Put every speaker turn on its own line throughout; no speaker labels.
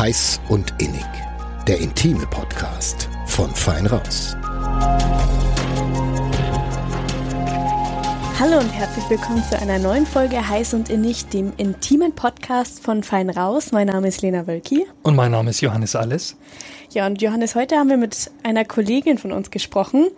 Heiß und Innig. Der intime Podcast von Fein Raus.
Hallo und herzlich willkommen zu einer neuen Folge Heiß und Innig, dem intimen Podcast von Fein Raus. Mein Name ist Lena Wölki.
Und mein Name ist Johannes Alles.
Ja, und Johannes, heute haben wir mit einer Kollegin von uns gesprochen,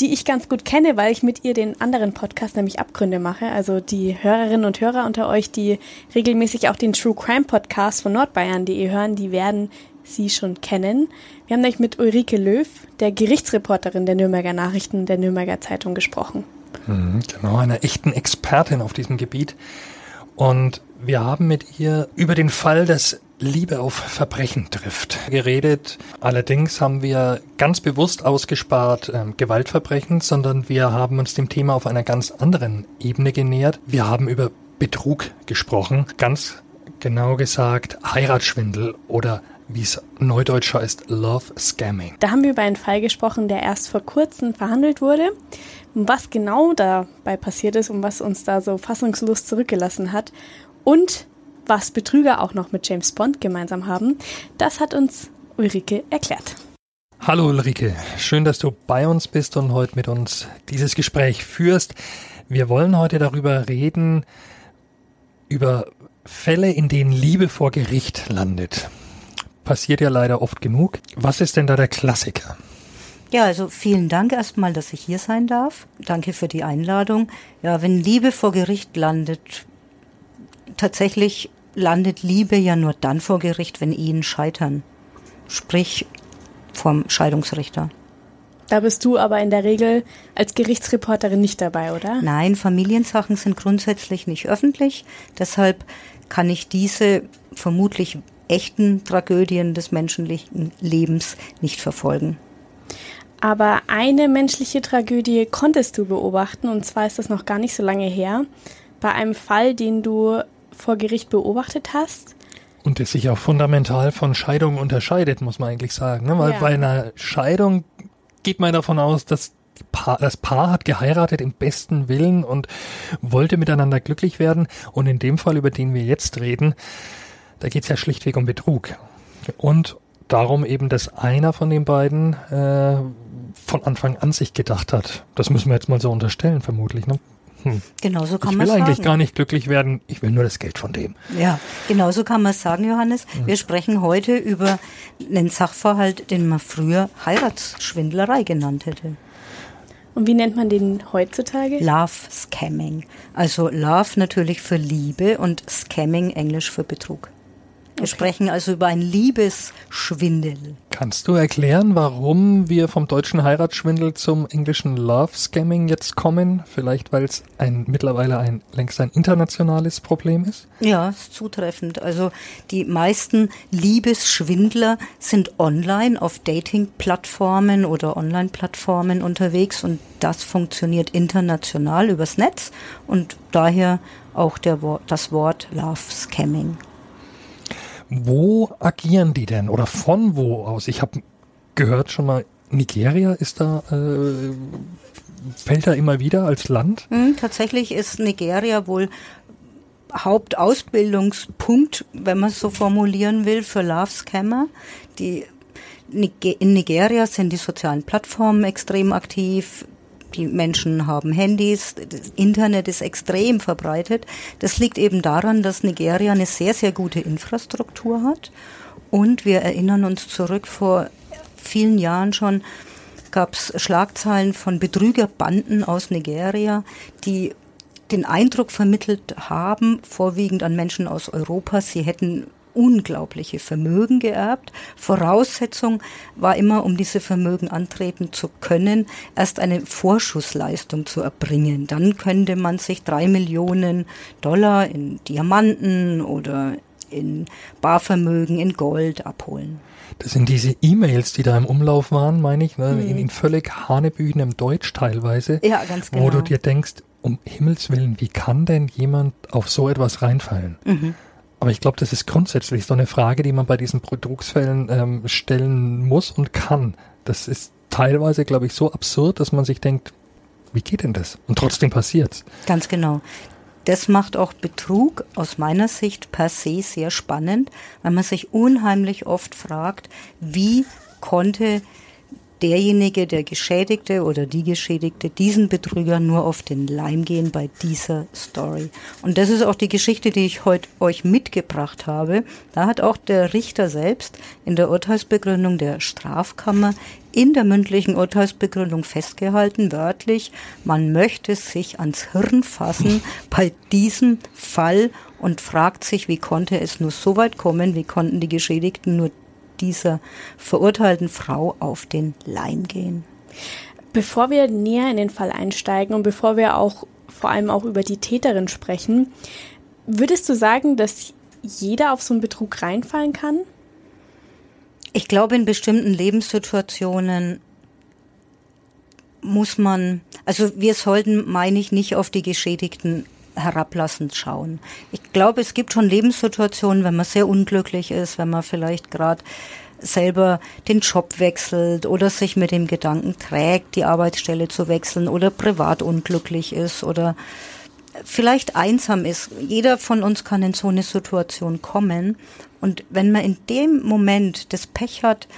die ich ganz gut kenne, weil ich mit ihr den anderen Podcast, nämlich Abgründe, mache. Also die Hörerinnen und Hörer unter euch, die regelmäßig auch den True Crime Podcast von nordbayern.de hören, die werden sie schon kennen. Wir haben nämlich mit Ulrike Löw, der Gerichtsreporterin der Nürnberger Nachrichten der Nürnberger Zeitung, gesprochen.
Mhm, genau, einer echten Expertin auf diesem Gebiet. Und wir haben mit ihr über den Fall des Liebe auf Verbrechen trifft. Geredet. Allerdings haben wir ganz bewusst ausgespart äh, Gewaltverbrechen, sondern wir haben uns dem Thema auf einer ganz anderen Ebene genähert. Wir haben über Betrug gesprochen. Ganz genau gesagt Heiratsschwindel oder wie es neudeutsch heißt, Love Scamming.
Da haben wir über einen Fall gesprochen, der erst vor kurzem verhandelt wurde. Was genau dabei passiert ist und was uns da so fassungslos zurückgelassen hat. Und was Betrüger auch noch mit James Bond gemeinsam haben, das hat uns Ulrike erklärt.
Hallo Ulrike, schön, dass du bei uns bist und heute mit uns dieses Gespräch führst. Wir wollen heute darüber reden, über Fälle, in denen Liebe vor Gericht landet. Passiert ja leider oft genug. Was ist denn da der Klassiker?
Ja, also vielen Dank erstmal, dass ich hier sein darf. Danke für die Einladung. Ja, wenn Liebe vor Gericht landet, tatsächlich landet Liebe ja nur dann vor Gericht, wenn Ehen scheitern. Sprich vom Scheidungsrichter.
Da bist du aber in der Regel als Gerichtsreporterin nicht dabei, oder?
Nein, Familiensachen sind grundsätzlich nicht öffentlich. Deshalb kann ich diese vermutlich echten Tragödien des menschlichen Lebens nicht verfolgen.
Aber eine menschliche Tragödie konntest du beobachten, und zwar ist das noch gar nicht so lange her, bei einem Fall, den du vor Gericht beobachtet hast.
Und es sich auch fundamental von Scheidung unterscheidet, muss man eigentlich sagen. Ne? Weil ja. bei einer Scheidung geht man davon aus, dass Paar, das Paar hat geheiratet im besten Willen und wollte miteinander glücklich werden. Und in dem Fall, über den wir jetzt reden, da geht es ja schlichtweg um Betrug. Und darum eben, dass einer von den beiden äh, von Anfang an sich gedacht hat. Das müssen wir jetzt mal so unterstellen, vermutlich. Ne?
Hm. Genau so kann
man
sagen.
Ich will eigentlich gar nicht glücklich werden, ich will nur das Geld von dem.
Ja, genau so kann man es sagen, Johannes. Hm. Wir sprechen heute über einen Sachverhalt, den man früher Heiratsschwindlerei genannt hätte.
Und wie nennt man den heutzutage?
Love Scamming. Also Love natürlich für Liebe und Scamming Englisch für Betrug. Wir okay. sprechen also über ein Liebesschwindel.
Kannst du erklären, warum wir vom deutschen Heiratsschwindel zum englischen Love Scamming jetzt kommen? Vielleicht, weil es ein, mittlerweile ein, längst ein internationales Problem ist?
Ja, ist zutreffend. Also die meisten Liebesschwindler sind online auf Dating-Plattformen oder Online-Plattformen unterwegs und das funktioniert international übers Netz und daher auch der, das Wort Love Scamming.
Wo agieren die denn oder von wo aus? Ich habe gehört schon mal, Nigeria ist da, äh, fällt da immer wieder als Land?
Mhm, tatsächlich ist Nigeria wohl Hauptausbildungspunkt, wenn man es so formulieren will, für Love Scammer. Die in Nigeria sind die sozialen Plattformen extrem aktiv. Die Menschen haben Handys, das Internet ist extrem verbreitet. Das liegt eben daran, dass Nigeria eine sehr, sehr gute Infrastruktur hat. Und wir erinnern uns zurück, vor vielen Jahren schon gab es Schlagzeilen von Betrügerbanden aus Nigeria, die den Eindruck vermittelt haben, vorwiegend an Menschen aus Europa, sie hätten unglaubliche Vermögen geerbt. Voraussetzung war immer, um diese Vermögen antreten zu können, erst eine Vorschussleistung zu erbringen. Dann könnte man sich drei Millionen Dollar in Diamanten oder in Barvermögen, in Gold abholen.
Das sind diese E-Mails, die da im Umlauf waren, meine ich, ne? Mhm. in völlig hanebüchenem Deutsch teilweise.
Ja, ganz genau.
Wo du dir denkst, um Himmels Willen, wie kann denn jemand auf so etwas reinfallen? Mhm. Aber ich glaube, das ist grundsätzlich so eine Frage, die man bei diesen Betrugsfällen ähm, stellen muss und kann. Das ist teilweise, glaube ich, so absurd, dass man sich denkt, wie geht denn das? Und trotzdem passiert's.
Ganz genau. das macht auch Betrug aus meiner Sicht per se sehr spannend, weil man sich unheimlich oft fragt, wie konnte derjenige, der Geschädigte oder die Geschädigte, diesen Betrüger nur auf den Leim gehen bei dieser Story. Und das ist auch die Geschichte, die ich heute euch mitgebracht habe. Da hat auch der Richter selbst in der Urteilsbegründung der Strafkammer in der mündlichen Urteilsbegründung festgehalten, wörtlich, man möchte sich ans Hirn fassen bei diesem Fall und fragt sich, wie konnte es nur so weit kommen, wie konnten die Geschädigten nur dieser verurteilten Frau auf den Leim gehen.
Bevor wir näher in den Fall einsteigen und bevor wir auch vor allem auch über die Täterin sprechen, würdest du sagen, dass jeder auf so einen Betrug reinfallen kann?
Ich glaube, in bestimmten Lebenssituationen muss man, also wir sollten, meine ich, nicht auf die Geschädigten herablassend schauen. Ich glaube, es gibt schon Lebenssituationen, wenn man sehr unglücklich ist, wenn man vielleicht gerade selber den Job wechselt oder sich mit dem Gedanken trägt, die Arbeitsstelle zu wechseln oder privat unglücklich ist oder vielleicht einsam ist. Jeder von uns kann in so eine Situation kommen. Und wenn man in dem Moment das Pech hat,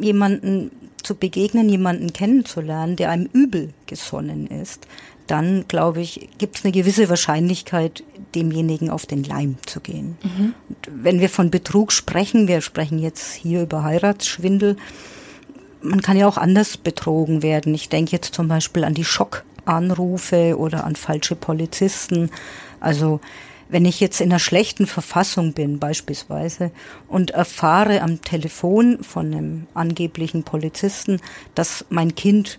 jemanden zu begegnen, jemanden kennenzulernen, der einem übel gesonnen ist, dann glaube ich, gibt es eine gewisse Wahrscheinlichkeit, demjenigen auf den Leim zu gehen. Mhm. wenn wir von Betrug sprechen, wir sprechen jetzt hier über Heiratsschwindel, man kann ja auch anders betrogen werden. Ich denke jetzt zum Beispiel an die Schockanrufe oder an falsche Polizisten. Also wenn ich jetzt in einer schlechten Verfassung bin beispielsweise und erfahre am Telefon von einem angeblichen Polizisten, dass mein Kind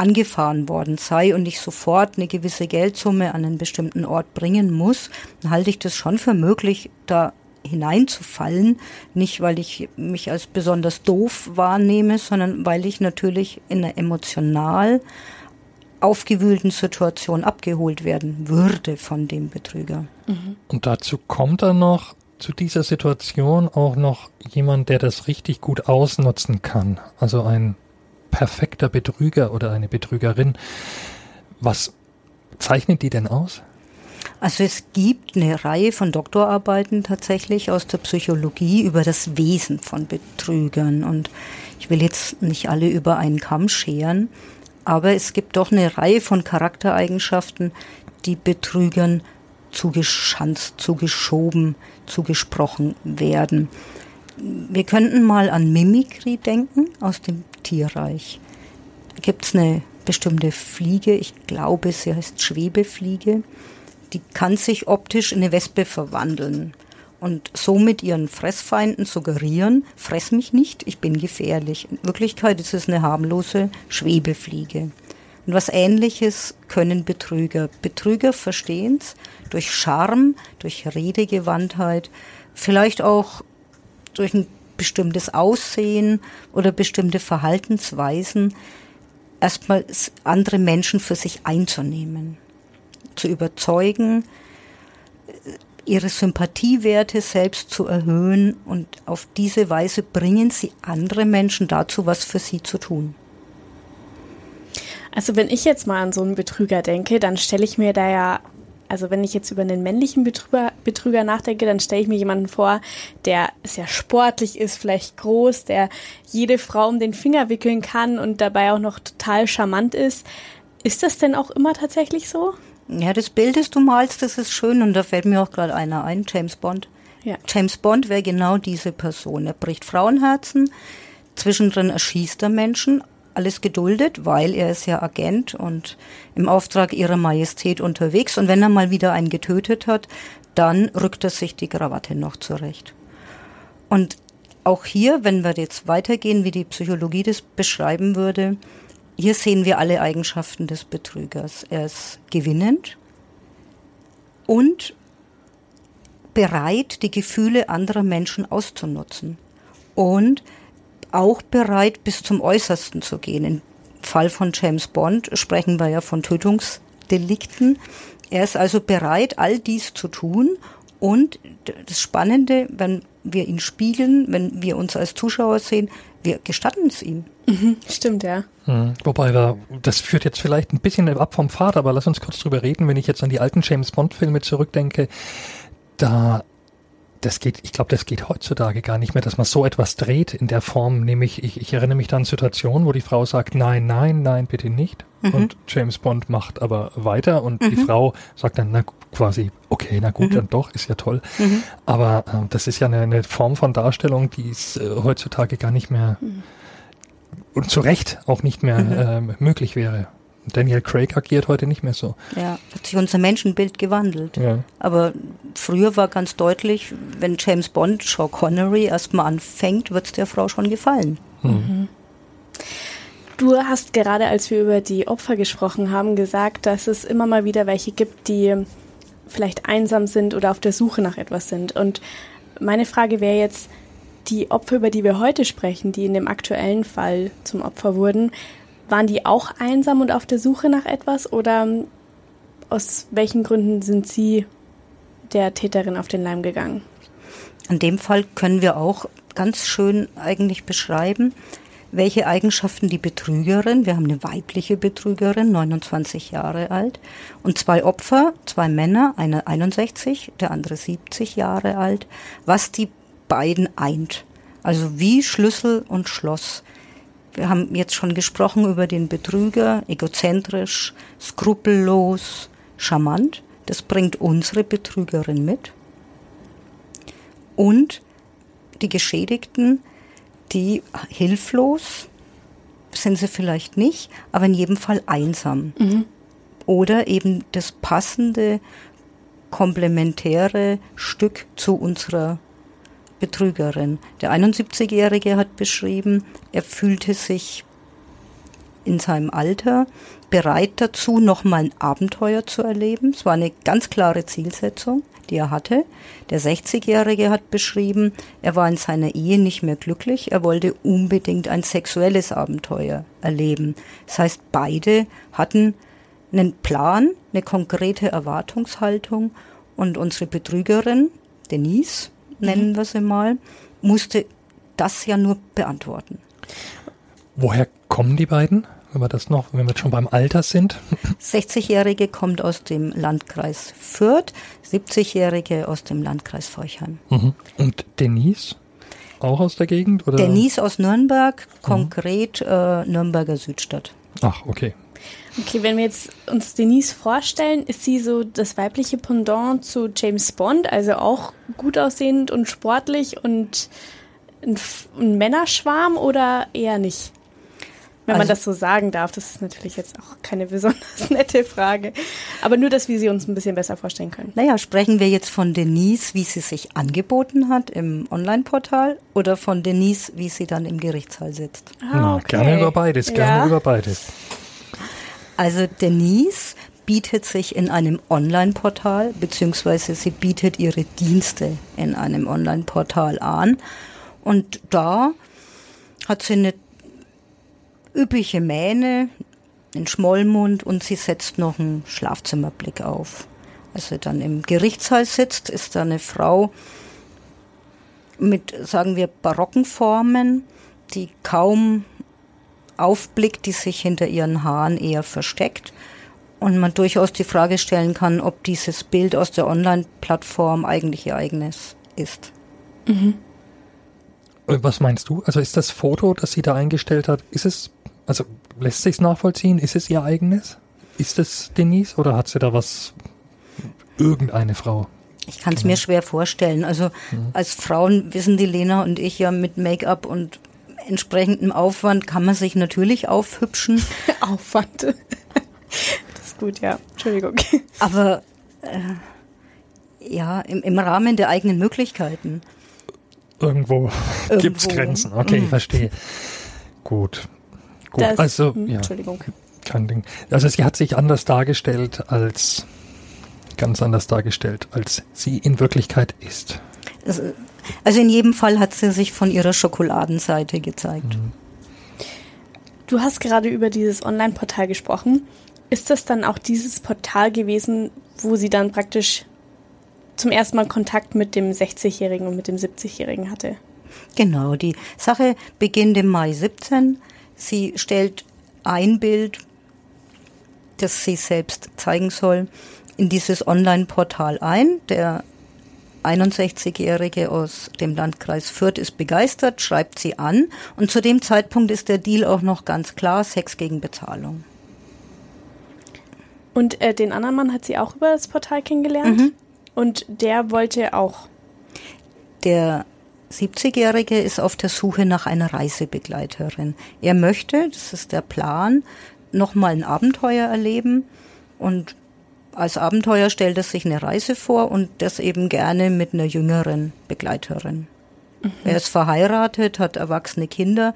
angefahren worden sei und ich sofort eine gewisse Geldsumme an einen bestimmten Ort bringen muss, dann halte ich das schon für möglich, da hineinzufallen. Nicht, weil ich mich als besonders doof wahrnehme, sondern weil ich natürlich in einer emotional aufgewühlten Situation abgeholt werden würde von dem Betrüger.
Mhm. Und dazu kommt dann noch zu dieser Situation auch noch jemand, der das richtig gut ausnutzen kann. Also ein perfekter Betrüger oder eine Betrügerin. Was zeichnet die denn aus?
Also es gibt eine Reihe von Doktorarbeiten tatsächlich aus der Psychologie über das Wesen von Betrügern. Und ich will jetzt nicht alle über einen Kamm scheren, aber es gibt doch eine Reihe von Charaktereigenschaften, die Betrügern zugeschanzt, zugeschoben, zugesprochen werden. Wir könnten mal an Mimikry denken aus dem Tierreich. Da gibt es eine bestimmte Fliege, ich glaube, sie heißt Schwebefliege, die kann sich optisch in eine Wespe verwandeln und somit ihren Fressfeinden suggerieren, fress mich nicht, ich bin gefährlich. In Wirklichkeit ist es eine harmlose Schwebefliege. Und was ähnliches können Betrüger. Betrüger verstehen es durch Charme, durch Redegewandtheit, vielleicht auch durch ein bestimmtes Aussehen oder bestimmte Verhaltensweisen erstmal andere Menschen für sich einzunehmen, zu überzeugen, ihre Sympathiewerte selbst zu erhöhen und auf diese Weise bringen sie andere Menschen dazu, was für sie zu tun.
Also wenn ich jetzt mal an so einen Betrüger denke, dann stelle ich mir da ja also wenn ich jetzt über einen männlichen Betrüger, Betrüger nachdenke, dann stelle ich mir jemanden vor, der sehr sportlich ist, vielleicht groß, der jede Frau um den Finger wickeln kann und dabei auch noch total charmant ist. Ist das denn auch immer tatsächlich so?
Ja, das Bild, das du malst, das ist schön und da fällt mir auch gerade einer ein, James Bond. Ja. James Bond wäre genau diese Person. Er bricht Frauenherzen, zwischendrin erschießt er Menschen, alles geduldet, weil er ist ja Agent und im Auftrag ihrer Majestät unterwegs. Und wenn er mal wieder einen getötet hat, dann rückt er sich die Krawatte noch zurecht. Und auch hier, wenn wir jetzt weitergehen, wie die Psychologie das beschreiben würde, hier sehen wir alle Eigenschaften des Betrügers. Er ist gewinnend und bereit, die Gefühle anderer Menschen auszunutzen. Und auch bereit, bis zum Äußersten zu gehen. Im Fall von James Bond sprechen wir ja von Tötungsdelikten. Er ist also bereit, all dies zu tun. Und das Spannende, wenn wir ihn spiegeln, wenn wir uns als Zuschauer sehen, wir gestatten es ihm.
Mhm, stimmt, ja.
Mhm. Wobei wir, das führt jetzt vielleicht ein bisschen ab vom Pfad, aber lass uns kurz drüber reden, wenn ich jetzt an die alten James Bond Filme zurückdenke, da das geht, ich glaube, das geht heutzutage gar nicht mehr, dass man so etwas dreht in der Form, nämlich ich, ich erinnere mich da an Situationen, wo die Frau sagt, nein, nein, nein, bitte nicht. Mhm. Und James Bond macht aber weiter und mhm. die Frau sagt dann, na quasi, okay, na gut, mhm. dann doch, ist ja toll. Mhm. Aber äh, das ist ja eine, eine, Form von Darstellung, die ist äh, heutzutage gar nicht mehr mhm. und zu Recht auch nicht mehr äh, möglich wäre. Daniel Craig agiert heute nicht mehr so.
Ja, hat sich unser Menschenbild gewandelt. Ja. Aber früher war ganz deutlich, wenn James Bond, Sean Connery erstmal anfängt, wird es der Frau schon gefallen. Mhm.
Du hast gerade, als wir über die Opfer gesprochen haben, gesagt, dass es immer mal wieder welche gibt, die vielleicht einsam sind oder auf der Suche nach etwas sind. Und meine Frage wäre jetzt, die Opfer, über die wir heute sprechen, die in dem aktuellen Fall zum Opfer wurden, waren die auch einsam und auf der Suche nach etwas oder aus welchen Gründen sind sie der Täterin auf den Leim gegangen?
In dem Fall können wir auch ganz schön eigentlich beschreiben, welche Eigenschaften die Betrügerin, wir haben eine weibliche Betrügerin, 29 Jahre alt, und zwei Opfer, zwei Männer, einer 61, der andere 70 Jahre alt, was die beiden eint. Also wie Schlüssel und Schloss. Wir haben jetzt schon gesprochen über den Betrüger, egozentrisch, skrupellos, charmant. Das bringt unsere Betrügerin mit. Und die Geschädigten, die hilflos sind sie vielleicht nicht, aber in jedem Fall einsam. Mhm. Oder eben das passende, komplementäre Stück zu unserer Betrügerin. Der 71-Jährige hat beschrieben, er fühlte sich in seinem Alter bereit dazu, nochmal ein Abenteuer zu erleben. Es war eine ganz klare Zielsetzung, die er hatte. Der 60-Jährige hat beschrieben, er war in seiner Ehe nicht mehr glücklich, er wollte unbedingt ein sexuelles Abenteuer erleben. Das heißt, beide hatten einen Plan, eine konkrete Erwartungshaltung und unsere Betrügerin, Denise, nennen mhm. wir sie mal, musste das ja nur beantworten.
Woher kommen die beiden? Wenn wir das noch, wenn wir schon beim Alter sind.
60-Jährige kommt aus dem Landkreis Fürth, 70-Jährige aus dem Landkreis Feuchheim.
Mhm. Und Denise? Auch aus der Gegend? Oder?
Denise aus Nürnberg, mhm. konkret äh, Nürnberger Südstadt.
Ach, okay.
Okay, wenn wir jetzt uns Denise vorstellen, ist sie so das weibliche Pendant zu James Bond, also auch gut aussehend und sportlich und ein, ein Männerschwarm oder eher nicht? Wenn also, man das so sagen darf, das ist natürlich jetzt auch keine besonders nette Frage. Aber nur, dass wir sie uns ein bisschen besser vorstellen können.
Naja, sprechen wir jetzt von Denise, wie sie sich angeboten hat im Online-Portal oder von Denise, wie sie dann im Gerichtssaal sitzt?
Ah, okay. Na, gerne über beides, gerne ja. über beides.
Also Denise bietet sich in einem Online-Portal, beziehungsweise sie bietet ihre Dienste in einem Online-Portal an. Und da hat sie eine üppige Mähne, einen Schmollmund und sie setzt noch einen Schlafzimmerblick auf. Als sie dann im Gerichtssaal sitzt, ist da eine Frau mit, sagen wir, barocken Formen, die kaum aufblickt, die sich hinter ihren Haaren eher versteckt. Und man durchaus die Frage stellen kann, ob dieses Bild aus der Online-Plattform eigentlich ihr eigenes ist. Mhm.
Äh, was meinst du? Also ist das Foto, das sie da eingestellt hat, ist es, also lässt sich nachvollziehen? Ist es ihr eigenes? Ist es Denise oder hat sie da was, irgendeine Frau?
Ich kann es genau. mir schwer vorstellen. Also mhm. als Frauen wissen die Lena und ich ja mit Make-up und entsprechendem Aufwand kann man sich natürlich aufhübschen.
Aufwand. das ist gut, ja. Entschuldigung.
Aber äh, ja, im, im Rahmen der eigenen Möglichkeiten.
Irgendwo, Irgendwo. gibt es Grenzen. Okay, mhm. ich verstehe. Gut. Gut, das, also, hm, ja. Entschuldigung. Kein Ding. Also sie hat sich anders dargestellt als, ganz anders dargestellt, als sie in Wirklichkeit ist.
Also, in jedem Fall hat sie sich von ihrer Schokoladenseite gezeigt. Mhm.
Du hast gerade über dieses Online-Portal gesprochen. Ist das dann auch dieses Portal gewesen, wo sie dann praktisch zum ersten Mal Kontakt mit dem 60-Jährigen und mit dem 70-Jährigen hatte.
Genau, die Sache beginnt im Mai 17. Sie stellt ein Bild, das sie selbst zeigen soll, in dieses Online-Portal ein. Der 61-Jährige aus dem Landkreis Fürth ist begeistert, schreibt sie an und zu dem Zeitpunkt ist der Deal auch noch ganz klar, Sex gegen Bezahlung.
Und äh, den anderen Mann hat sie auch über das Portal kennengelernt mhm. und der wollte auch.
Der 70-Jährige ist auf der Suche nach einer Reisebegleiterin. Er möchte, das ist der Plan, nochmal ein Abenteuer erleben und als Abenteuer stellt er sich eine Reise vor und das eben gerne mit einer jüngeren Begleiterin. Mhm. Er ist verheiratet, hat erwachsene Kinder.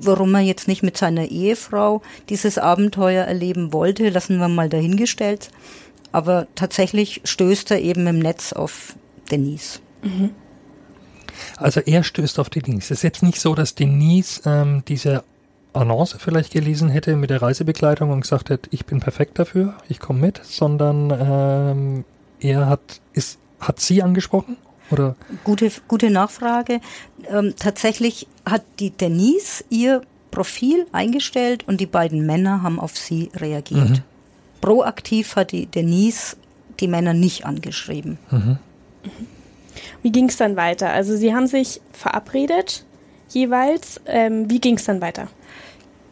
Warum er jetzt nicht mit seiner Ehefrau dieses Abenteuer erleben wollte, lassen wir mal dahingestellt. Aber tatsächlich stößt er eben im Netz auf Denise. Mhm.
Also er stößt auf Denise. Es ist jetzt nicht so, dass Denise ähm, diese Annonce vielleicht gelesen hätte mit der Reisebegleitung und gesagt hätte, ich bin perfekt dafür, ich komme mit, sondern ähm, er hat, ist, hat sie angesprochen? Oder?
Gute, gute Nachfrage. Ähm, tatsächlich hat die Denise ihr Profil eingestellt und die beiden Männer haben auf sie reagiert. Mhm. Proaktiv hat die Denise die Männer nicht angeschrieben. Mhm.
Wie ging es dann weiter? Also Sie haben sich verabredet jeweils. Ähm, wie ging es dann weiter?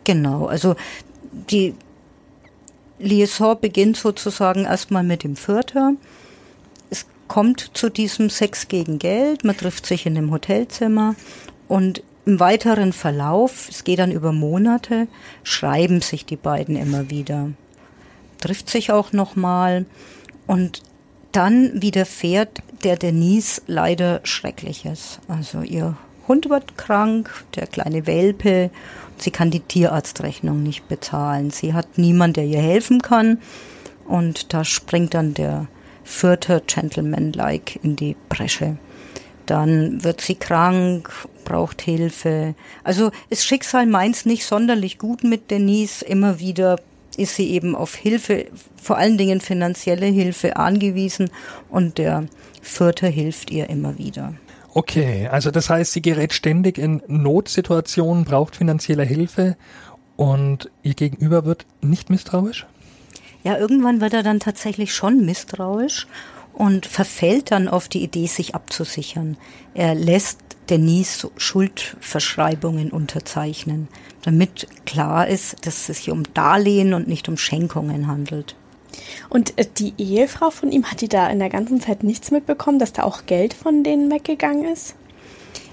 Genau, also die Liaison beginnt sozusagen erstmal mit dem Vierter. Es kommt zu diesem Sex gegen Geld, man trifft sich in einem Hotelzimmer und im weiteren Verlauf, es geht dann über Monate, schreiben sich die beiden immer wieder. Trifft sich auch nochmal und dann widerfährt der Denise leider Schreckliches. Also ihr Hund wird krank, der kleine Welpe Sie kann die Tierarztrechnung nicht bezahlen. Sie hat niemand, der ihr helfen kann. Und da springt dann der vierte Gentleman-like in die Bresche. Dann wird sie krank, braucht Hilfe. Also ist Schicksal meins nicht sonderlich gut mit Denise. Immer wieder ist sie eben auf Hilfe, vor allen Dingen finanzielle Hilfe angewiesen und der Vierte hilft ihr immer wieder.
Okay, also das heißt, sie gerät ständig in Notsituationen, braucht finanzielle Hilfe und ihr Gegenüber wird nicht misstrauisch?
Ja, irgendwann wird er dann tatsächlich schon misstrauisch und verfällt dann auf die Idee, sich abzusichern. Er lässt Denise Schuldverschreibungen unterzeichnen, damit klar ist, dass es sich um Darlehen und nicht um Schenkungen handelt.
Und äh, die Ehefrau von ihm, hat die da in der ganzen Zeit nichts mitbekommen, dass da auch Geld von denen weggegangen ist?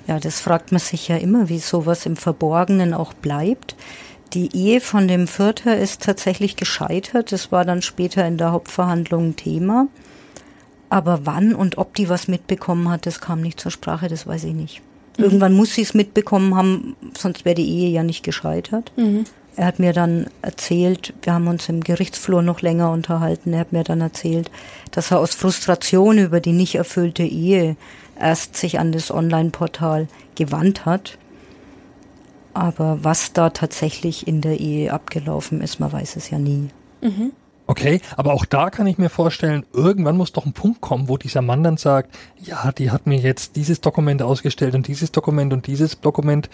Ja, das fragt man sich ja immer, wie sowas im Verborgenen auch bleibt. Die Ehe von dem Vierter ist tatsächlich gescheitert. Das war dann später in der Hauptverhandlung Thema. Aber wann und ob die was mitbekommen hat, das kam nicht zur Sprache, das weiß ich nicht. Mhm. Irgendwann muss sie es mitbekommen haben, sonst wäre die Ehe ja nicht gescheitert. Mhm. Er hat mir dann erzählt, wir haben uns im Gerichtsflur noch länger unterhalten, er hat mir dann erzählt, dass er aus Frustration über die nicht erfüllte Ehe erst sich an das Online-Portal gewandt hat. Aber was da tatsächlich in der Ehe abgelaufen ist, man weiß es ja nie.
Mhm. Okay, aber auch da kann ich mir vorstellen, irgendwann muss doch ein Punkt kommen, wo dieser Mann dann sagt, ja, die hat mir jetzt dieses Dokument ausgestellt und dieses Dokument und dieses Dokument.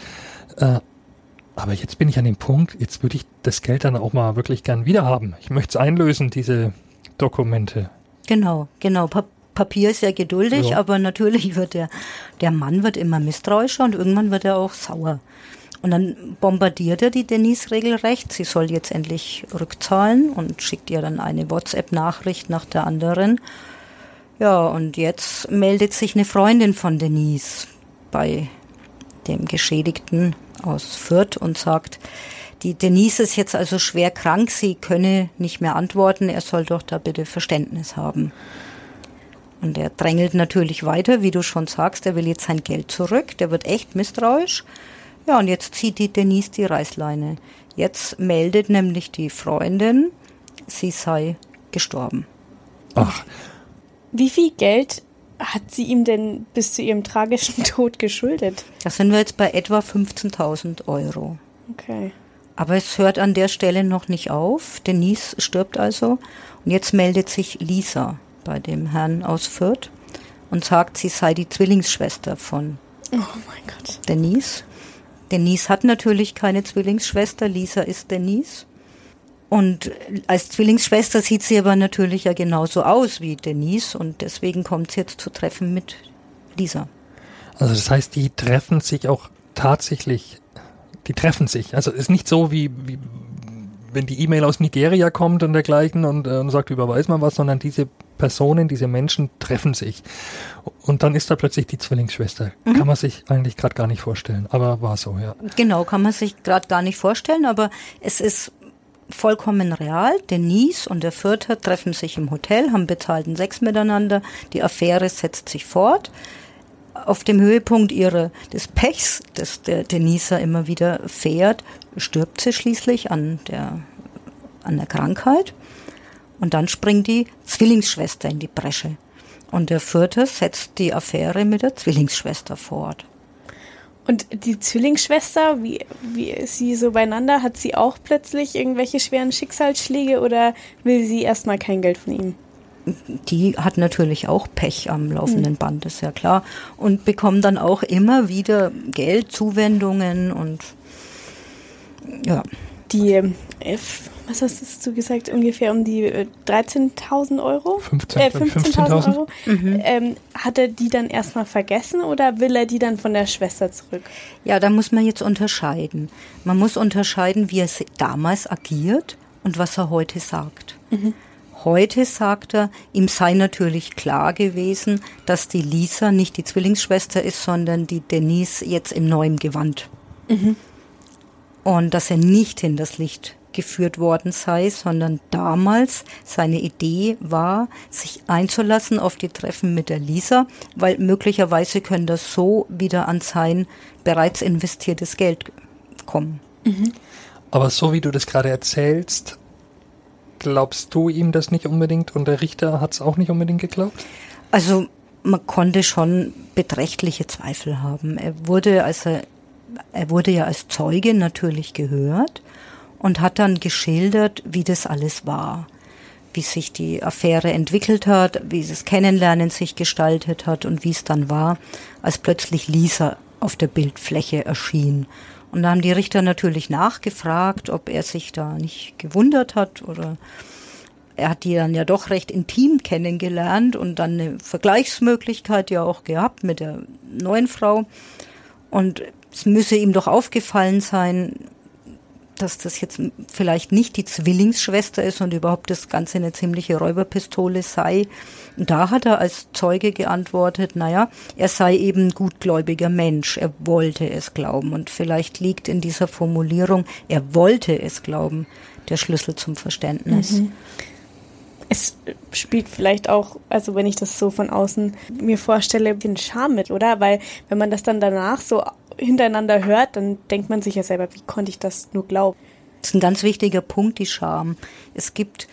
Äh, aber jetzt bin ich an dem Punkt, jetzt würde ich das Geld dann auch mal wirklich gern wieder haben. Ich möchte es einlösen, diese Dokumente.
Genau, genau. Pa Papier ist ja geduldig, ja. aber natürlich wird der, der Mann wird immer misstrauischer und irgendwann wird er auch sauer. Und dann bombardiert er die Denise regelrecht. Sie soll jetzt endlich rückzahlen und schickt ihr dann eine WhatsApp-Nachricht nach der anderen. Ja, und jetzt meldet sich eine Freundin von Denise bei dem Geschädigten aus Fürth und sagt, die Denise ist jetzt also schwer krank, sie könne nicht mehr antworten, er soll doch da bitte Verständnis haben. Und er drängelt natürlich weiter, wie du schon sagst, er will jetzt sein Geld zurück, der wird echt misstrauisch. Ja, und jetzt zieht die Denise die Reißleine. Jetzt meldet nämlich die Freundin, sie sei gestorben.
Ach.
Wie viel Geld hat sie ihm denn bis zu ihrem tragischen Tod geschuldet?
Da sind wir jetzt bei etwa 15.000 Euro.
Okay.
Aber es hört an der Stelle noch nicht auf. Denise stirbt also. Und jetzt meldet sich Lisa bei dem Herrn aus Fürth und sagt, sie sei die Zwillingsschwester von
Oh mein Gott.
Denise. Denise hat natürlich keine Zwillingsschwester, Lisa ist Denise. Und als Zwillingsschwester sieht sie aber natürlich ja genauso aus wie Denise und deswegen kommt sie jetzt zu Treffen mit Lisa.
Also das heißt, die treffen sich auch tatsächlich, die treffen sich. Also es ist nicht so wie, wie wenn die E-Mail aus Nigeria kommt und dergleichen und, äh, und sagt, überweis mal was, sondern diese Personen, diese Menschen treffen sich. Und dann ist da plötzlich die Zwillingsschwester.
Mhm.
Kann man sich eigentlich gerade gar nicht vorstellen. Aber war so, ja.
Genau, kann man sich gerade gar nicht vorstellen, aber es ist vollkommen real. Denise und der Vierter treffen sich im Hotel, haben bezahlten Sex miteinander. Die Affäre setzt sich fort. Auf dem Höhepunkt ihrer, des Pechs, das der Denisa immer wieder fährt, stirbt sie schließlich an der, an der Krankheit. Und dann springt die Zwillingsschwester in die Bresche. Und der Vierte setzt die Affäre mit der Zwillingsschwester fort.
Und die Zwillingsschwester, wie, wie ist sie so beieinander? Hat sie auch plötzlich irgendwelche schweren Schicksalsschläge oder will sie erstmal kein Geld von ihm?
die hat natürlich auch Pech am laufenden Band, ist ja klar. Und bekommt dann auch immer wieder Geld, Zuwendungen und ja.
Die, äh, was hast du gesagt, ungefähr um die äh, 13.000 Euro?
15,
Äh,
ich,
15.000
15.000.
Euro. Ähm, hat er die dann erstmal vergessen oder will er die dann von der Schwester zurück?
Ja, da muss man jetzt unterscheiden. Man muss unterscheiden, wie er damals agiert und was er heute sagt. Heute sagt er, ihm sei natürlich klar gewesen, dass die Lisa nicht die Zwillingsschwester ist, sondern die Denise jetzt im neuen Gewand. Und dass er nicht in das Licht geführt worden sei, sondern damals seine Idee war, sich einzulassen auf die Treffen mit der Lisa, weil möglicherweise können das so wieder an sein bereits investiertes Geld kommen.
Aber so wie du das gerade erzählst, glaubst du ihm das nicht unbedingt und der Richter hat es auch nicht unbedingt geglaubt?
Also man konnte schon beträchtliche Zweifel haben. Er wurde, als er, er wurde ja als Zeuge natürlich gehört und hat dann geschildert, wie das alles war, wie sich die Affäre entwickelt hat, wie das Kennenlernen sich gestaltet hat und wie es dann war, als plötzlich Lisa auf der Bildfläche erschien. Und da haben die Richter natürlich nachgefragt, ob er sich da nicht gewundert hat oder er hat die dann ja doch recht intim kennengelernt und dann eine Vergleichsmöglichkeit ja auch gehabt mit der neuen Frau. Und es müsse ihm doch aufgefallen sein, dass das jetzt vielleicht nicht die Zwillingsschwester ist und überhaupt das Ganze eine ziemliche Räuberpistole sei. Und da hat er als Zeuge geantwortet, naja, er sei eben gutgläubiger Mensch, er wollte es glauben. Und vielleicht liegt in dieser Formulierung, er wollte es glauben, der Schlüssel zum Verständnis.
Es spielt vielleicht auch, also wenn ich das so von außen mir vorstelle, den Charme mit, oder? Weil wenn man das dann danach so hintereinander hört, dann denkt man sich ja selber, wie konnte ich das nur glauben?
Das ist ein ganz wichtiger Punkt, die Scham. Es gibt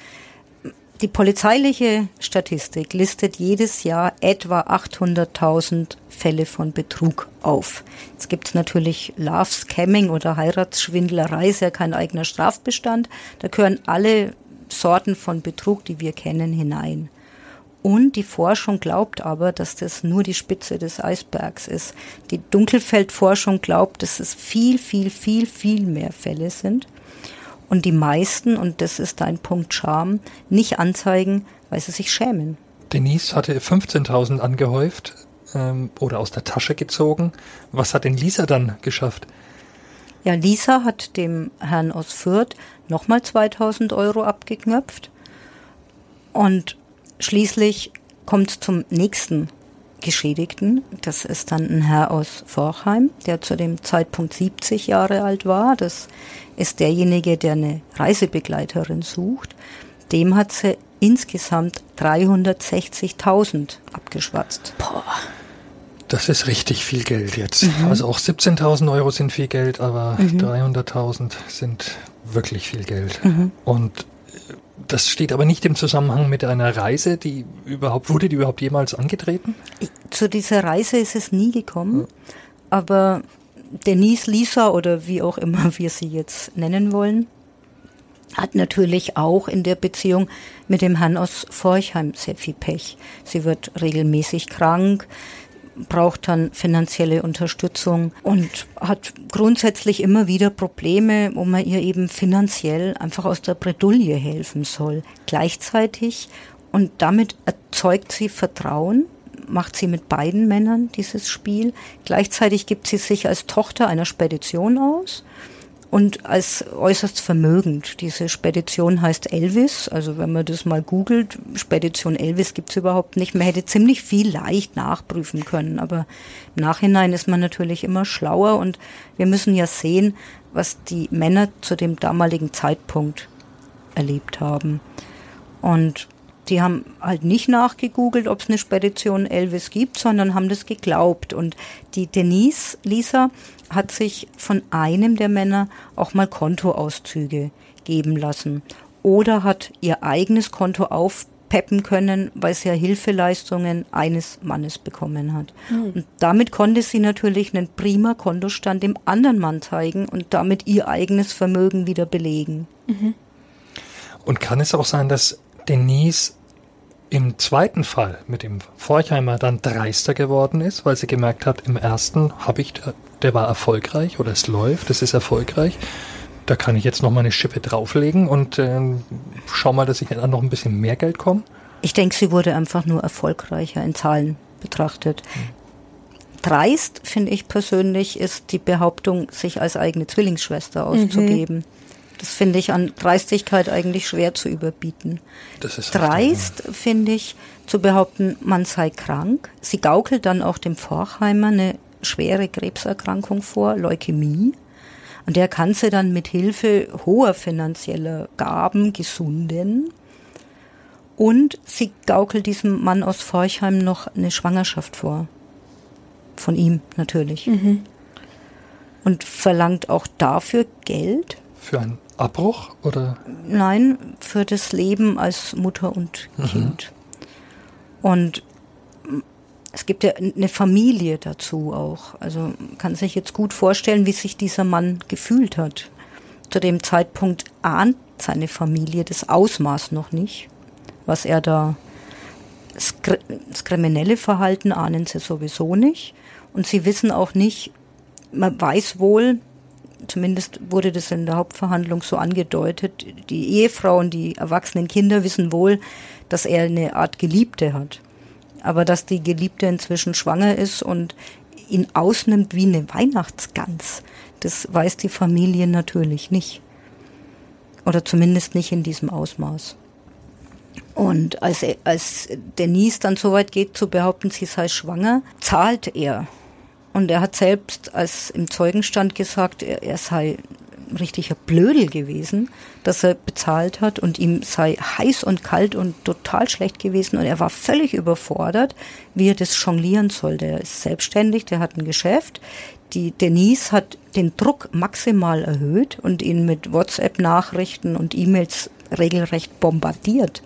die polizeiliche Statistik listet jedes Jahr etwa 800.000 Fälle von Betrug auf. Jetzt gibt es natürlich Love Scamming oder Heiratsschwindlerei, ist ja kein eigener Strafbestand. Da gehören alle Sorten von Betrug, die wir kennen, hinein. Und die Forschung glaubt aber, dass das nur die Spitze des Eisbergs ist. Die Dunkelfeldforschung glaubt, dass es viel, viel, viel, viel mehr Fälle sind. Und die meisten, und das ist ein Punkt Scham, nicht anzeigen, weil sie sich schämen.
Denise hatte 15.000 angehäuft ähm, oder aus der Tasche gezogen. Was hat denn Lisa dann geschafft?
Ja, Lisa hat dem Herrn aus Fürth nochmal 2000 Euro abgeknöpft. Und schließlich kommt es zum nächsten Geschädigten. Das ist dann ein Herr aus Forchheim, der zu dem Zeitpunkt 70 Jahre alt war. Das ist derjenige, der eine Reisebegleiterin sucht. Dem hat sie insgesamt 360.000 abgeschwatzt.
Das ist richtig viel Geld jetzt. Also auch 17.000 Euro sind viel Geld, aber 300.000 sind wirklich viel Geld. Und äh, das steht aber nicht im Zusammenhang mit einer Reise, die überhaupt, wurde die überhaupt jemals angetreten?
Ich, zu dieser Reise ist es nie gekommen, aber Denise, Lisa oder wie auch immer wir sie jetzt nennen wollen, hat natürlich auch in der Beziehung mit dem Herrn aus Forchheim sehr viel Pech. Sie wird regelmäßig krank, braucht dann finanzielle Unterstützung und hat grundsätzlich immer wieder Probleme, wo man ihr eben finanziell einfach aus der Bredouille helfen soll. Gleichzeitig und damit erzeugt sie Vertrauen, macht sie mit beiden Männern dieses Spiel. Gleichzeitig gibt sie sich als Tochter einer Spedition aus und als äußerst vermögend. Diese Spedition heißt Elvis, also wenn man das mal googelt, Spedition Elvis gibt's überhaupt nicht. Man hätte ziemlich viel leicht nachprüfen können, aber im Nachhinein ist man natürlich immer schlauer und wir müssen ja sehen, was die Männer zu dem damaligen Zeitpunkt erlebt haben. Und die haben halt nicht nachgegoogelt, ob es eine Spedition Elvis gibt, sondern haben das geglaubt. Und die Denise, Lisa, hat sich von einem der Männer auch mal Kontoauszüge geben lassen. Oder hat ihr eigenes Konto aufpeppen können, weil sie ja Hilfeleistungen eines Mannes bekommen hat. Mhm. Und damit konnte sie natürlich einen prima Kontostand dem anderen Mann zeigen und damit ihr eigenes Vermögen wieder belegen. Mhm.
Und kann es auch sein, dass Denise im zweiten Fall mit dem Forchheimer dann dreister geworden ist, weil sie gemerkt hat, im ersten habe ich, der war erfolgreich oder es läuft, es ist erfolgreich. Da kann ich jetzt noch mal eine Schippe drauflegen und äh, schau mal, dass ich dann noch ein bisschen mehr Geld komme.
Ich denke, sie wurde einfach nur erfolgreicher in Zahlen betrachtet. Hm. Dreist, finde ich persönlich, ist die Behauptung, sich als eigene Zwillingsschwester auszugeben. Mhm. Das finde ich an Dreistigkeit eigentlich schwer zu überbieten. Das ist Dreist finde ich zu behaupten, man sei krank. Sie gaukelt dann auch dem Forchheimer eine schwere Krebserkrankung vor, Leukämie. Und der kann sie dann mit Hilfe hoher finanzieller Gaben gesunden. Und sie gaukelt diesem Mann aus Forchheim noch eine Schwangerschaft vor. Von ihm natürlich. Mhm. Und verlangt auch dafür Geld.
Für ein Abbruch oder?
Nein, für das Leben als Mutter und mhm. Kind. Und es gibt ja eine Familie dazu auch. Also man kann sich jetzt gut vorstellen, wie sich dieser Mann gefühlt hat. Zu dem Zeitpunkt ahnt seine Familie das Ausmaß noch nicht, was er da das kriminelle Verhalten ahnen sie sowieso nicht. Und sie wissen auch nicht, man weiß wohl, zumindest wurde das in der Hauptverhandlung so angedeutet, die Ehefrau und die erwachsenen Kinder wissen wohl, dass er eine Art Geliebte hat. Aber dass die Geliebte inzwischen schwanger ist und ihn ausnimmt wie eine Weihnachtsgans, das weiß die Familie natürlich nicht. Oder zumindest nicht in diesem Ausmaß. Und als, als Denise dann so weit geht zu behaupten, sie sei schwanger, zahlt er und er hat selbst als im Zeugenstand gesagt, er, er sei ein richtiger Blödel gewesen, dass er bezahlt hat und ihm sei heiß und kalt und total schlecht gewesen und er war völlig überfordert, wie er das jonglieren soll. Der ist selbstständig, der hat ein Geschäft. Die Denise hat den Druck maximal erhöht und ihn mit WhatsApp-Nachrichten und E-Mails regelrecht bombardiert.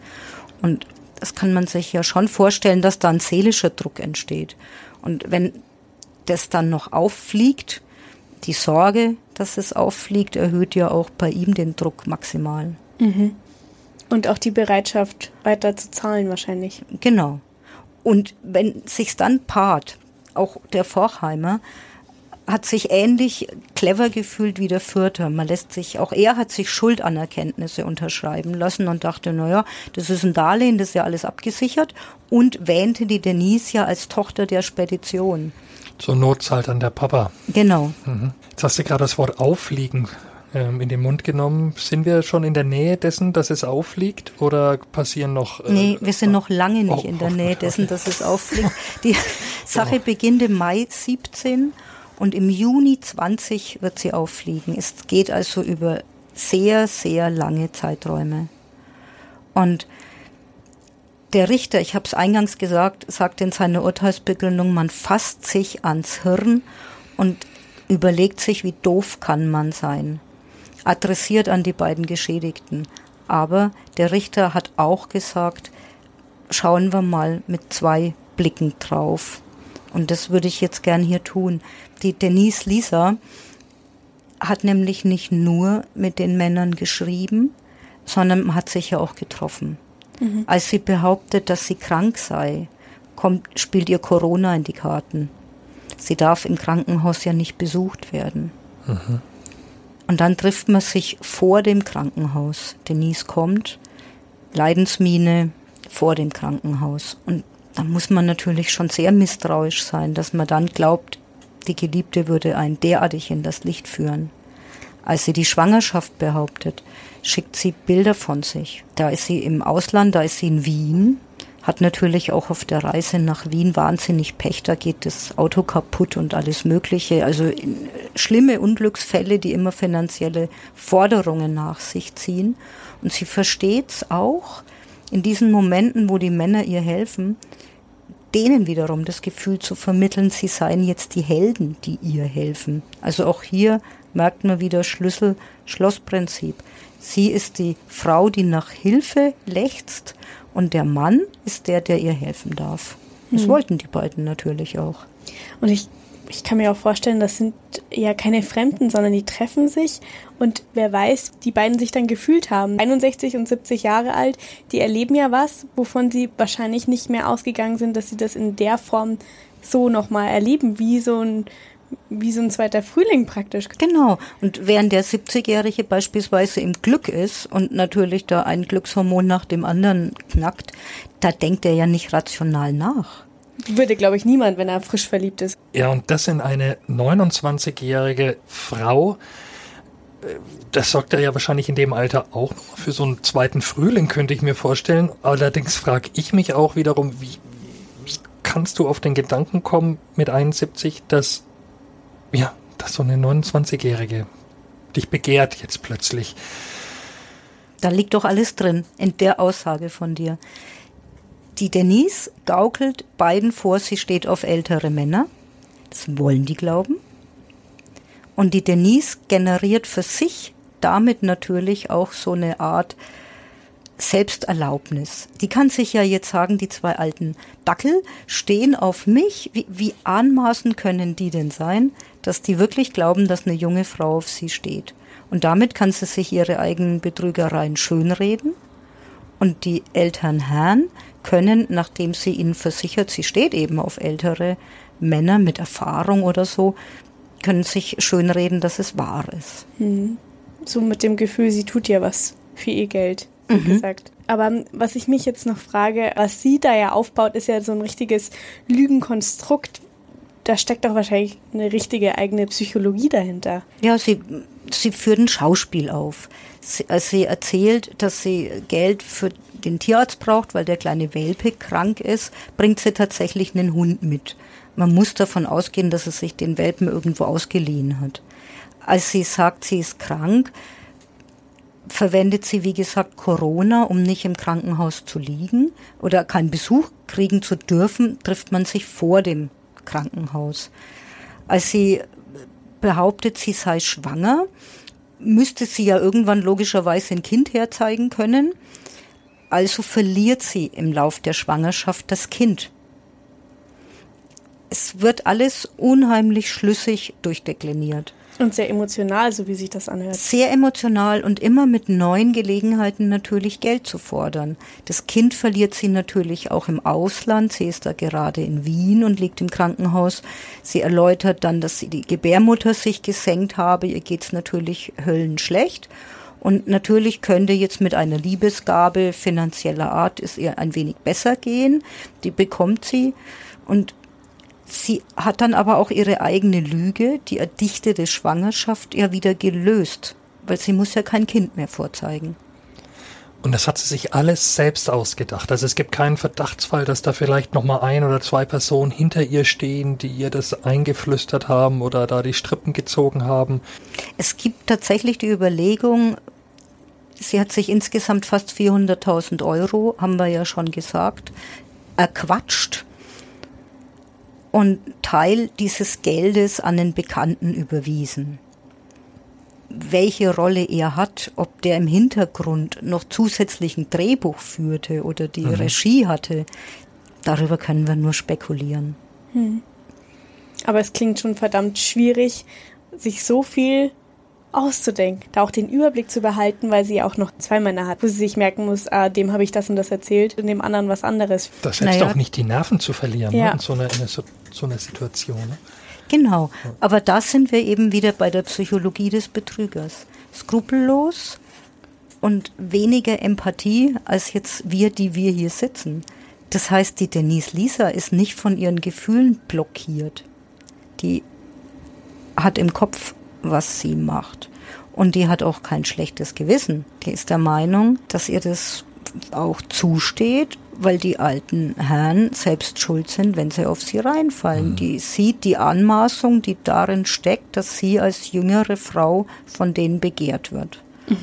Und das kann man sich ja schon vorstellen, dass da ein seelischer Druck entsteht. Und wenn das dann noch auffliegt, die Sorge, dass es auffliegt, erhöht ja auch bei ihm den Druck maximal.
Mhm. Und auch die Bereitschaft, weiter zu zahlen wahrscheinlich.
Genau. Und wenn sich's dann paart, auch der Vorheimer hat sich ähnlich clever gefühlt wie der Fürther. Man lässt sich, auch er hat sich Schuldanerkenntnisse unterschreiben lassen und dachte, naja, das ist ein Darlehen, das ist ja alles abgesichert und wähnte die Denise ja als Tochter der Spedition.
Zur Not zahlt dann der Papa.
Genau.
Mhm. Jetzt hast du gerade das Wort auffliegen ähm, in den Mund genommen. Sind wir schon in der Nähe dessen, dass es auffliegt oder passieren noch?
Äh, nee, wir sind noch lange nicht oh, in der Nähe dessen, dass es auffliegt. Die Sache oh. beginnt im Mai 17 und im Juni 20 wird sie auffliegen. Es geht also über sehr, sehr lange Zeiträume. Und der Richter, ich habe es eingangs gesagt, sagt in seiner Urteilsbegründung, man fasst sich ans Hirn und überlegt sich, wie doof kann man sein. Adressiert an die beiden Geschädigten. Aber der Richter hat auch gesagt, schauen wir mal mit zwei Blicken drauf. Und das würde ich jetzt gern hier tun. Die Denise Lisa hat nämlich nicht nur mit den Männern geschrieben, sondern hat sich ja auch getroffen. Mhm. Als sie behauptet, dass sie krank sei, kommt, spielt ihr Corona in die Karten. Sie darf im Krankenhaus ja nicht besucht werden. Mhm. Und dann trifft man sich vor dem Krankenhaus. Denise kommt, Leidensmine vor dem Krankenhaus. Und da muss man natürlich schon sehr misstrauisch sein, dass man dann glaubt, die Geliebte würde einen derartig in das Licht führen. Als sie die Schwangerschaft behauptet, schickt sie Bilder von sich. Da ist sie im Ausland, da ist sie in Wien, hat natürlich auch auf der Reise nach Wien wahnsinnig Pech, da geht das Auto kaputt und alles Mögliche. Also schlimme Unglücksfälle, die immer finanzielle Forderungen nach sich ziehen. Und sie versteht es auch in diesen Momenten, wo die Männer ihr helfen, denen wiederum das Gefühl zu vermitteln, sie seien jetzt die Helden, die ihr helfen. Also auch hier merkt man wieder Schlüssel-Schloss-Prinzip. Sie ist die Frau, die nach Hilfe lechzt und der Mann ist der, der ihr helfen darf. Das hm. wollten die beiden natürlich auch.
Und ich ich kann mir auch vorstellen, das sind ja keine Fremden, sondern die treffen sich und wer weiß, die beiden sich dann gefühlt haben. 61 und 70 Jahre alt, die erleben ja was, wovon sie wahrscheinlich nicht mehr ausgegangen sind, dass sie das in der Form so nochmal erleben, wie so ein wie so ein zweiter Frühling praktisch.
Genau. Und während der 70-Jährige beispielsweise im Glück ist und natürlich da ein Glückshormon nach dem anderen knackt, da denkt er ja nicht rational nach.
Würde, glaube ich, niemand, wenn er frisch verliebt ist.
Ja, und das in eine 29-jährige Frau. Das sorgt er ja wahrscheinlich in dem Alter auch noch für so einen zweiten Frühling, könnte ich mir vorstellen. Allerdings frage ich mich auch wiederum, wie, wie kannst du auf den Gedanken kommen mit 71, dass, ja, dass so eine 29-jährige dich begehrt jetzt plötzlich.
Da liegt doch alles drin in der Aussage von dir. Die Denise gaukelt beiden vor, sie steht auf ältere Männer. Das wollen die glauben. Und die Denise generiert für sich damit natürlich auch so eine Art Selbsterlaubnis. Die kann sich ja jetzt sagen, die zwei alten Dackel stehen auf mich. Wie, wie anmaßend können die denn sein, dass die wirklich glauben, dass eine junge Frau auf sie steht? Und damit kann sie sich ihre eigenen Betrügereien schönreden. Und die Eltern Herren können, nachdem sie ihnen versichert, sie steht eben auf ältere Männer mit Erfahrung oder so, können sich schönreden, dass es wahr ist.
Hm. So mit dem Gefühl, sie tut ja was für ihr Geld, wie mhm. gesagt. Aber was ich mich jetzt noch frage, was sie da ja aufbaut, ist ja so ein richtiges Lügenkonstrukt. Da steckt doch wahrscheinlich eine richtige eigene Psychologie dahinter.
Ja, sie, sie führt ein Schauspiel auf. Sie, also sie erzählt, dass sie Geld für den Tierarzt braucht, weil der kleine Welpe krank ist, bringt sie tatsächlich einen Hund mit. Man muss davon ausgehen, dass sie sich den Welpen irgendwo ausgeliehen hat. Als sie sagt, sie ist krank, verwendet sie, wie gesagt, Corona, um nicht im Krankenhaus zu liegen oder keinen Besuch kriegen zu dürfen, trifft man sich vor dem Krankenhaus. Als sie behauptet, sie sei schwanger, müsste sie ja irgendwann logischerweise ein Kind herzeigen können. Also verliert sie im Lauf der Schwangerschaft das Kind. Es wird alles unheimlich schlüssig durchdekliniert.
Und sehr emotional, so wie sich das anhört.
Sehr emotional und immer mit neuen Gelegenheiten natürlich Geld zu fordern. Das Kind verliert sie natürlich auch im Ausland. Sie ist da gerade in Wien und liegt im Krankenhaus. Sie erläutert dann, dass die Gebärmutter sich gesenkt habe. Ihr geht's natürlich höllenschlecht. Und natürlich könnte jetzt mit einer Liebesgabe finanzieller Art es ihr ein wenig besser gehen. Die bekommt sie. Und sie hat dann aber auch ihre eigene Lüge, die erdichtete Schwangerschaft, ja wieder gelöst. Weil sie muss ja kein Kind mehr vorzeigen.
Und das hat sie sich alles selbst ausgedacht. Also es gibt keinen Verdachtsfall, dass da vielleicht noch mal ein oder zwei Personen hinter ihr stehen, die ihr das eingeflüstert haben oder da die Strippen gezogen haben.
Es gibt tatsächlich die Überlegung, sie hat sich insgesamt fast 400.000 Euro, haben wir ja schon gesagt, erquatscht und Teil dieses Geldes an den Bekannten überwiesen welche Rolle er hat, ob der im Hintergrund noch zusätzlichen Drehbuch führte oder die mhm. Regie hatte, darüber können wir nur spekulieren. Hm.
Aber es klingt schon verdammt schwierig, sich so viel auszudenken, da auch den Überblick zu behalten, weil sie ja auch noch zwei Männer hat, wo sie sich merken muss, ah, dem habe ich das und das erzählt und dem anderen was anderes.
Das selbst
Naja.
auch nicht die Nerven zu verlieren
Ja.
ne, in so einer, in einer, so, so einer Situation. Ne?
Genau. Aber da sind wir eben wieder bei der Psychologie des Betrügers. Skrupellos und weniger Empathie als jetzt wir, die wir hier sitzen. Das heißt, die Denise Lisa ist nicht von ihren Gefühlen blockiert. Die hat im Kopf, was sie macht. Und die hat auch kein schlechtes Gewissen. Die ist der Meinung, dass ihr das auch zusteht, weil die alten Herren selbst schuld sind, wenn sie auf sie reinfallen. Die sieht die Anmaßung, die darin steckt, dass sie als jüngere Frau von denen begehrt wird.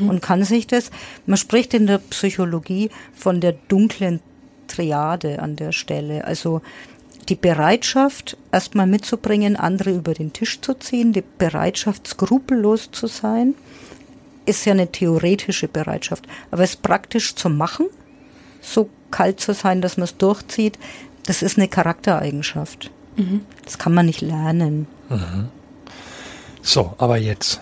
Und kann sich das, man spricht in der Psychologie von der dunklen Triade an der Stelle. Also die Bereitschaft, erstmal mitzubringen, andere über den Tisch zu ziehen, die Bereitschaft, skrupellos zu sein, ist ja eine theoretische Bereitschaft. Aber es praktisch zu machen, so kalt zu sein, dass man es durchzieht, das ist eine Charaktereigenschaft. Das kann man nicht lernen.
So, aber jetzt.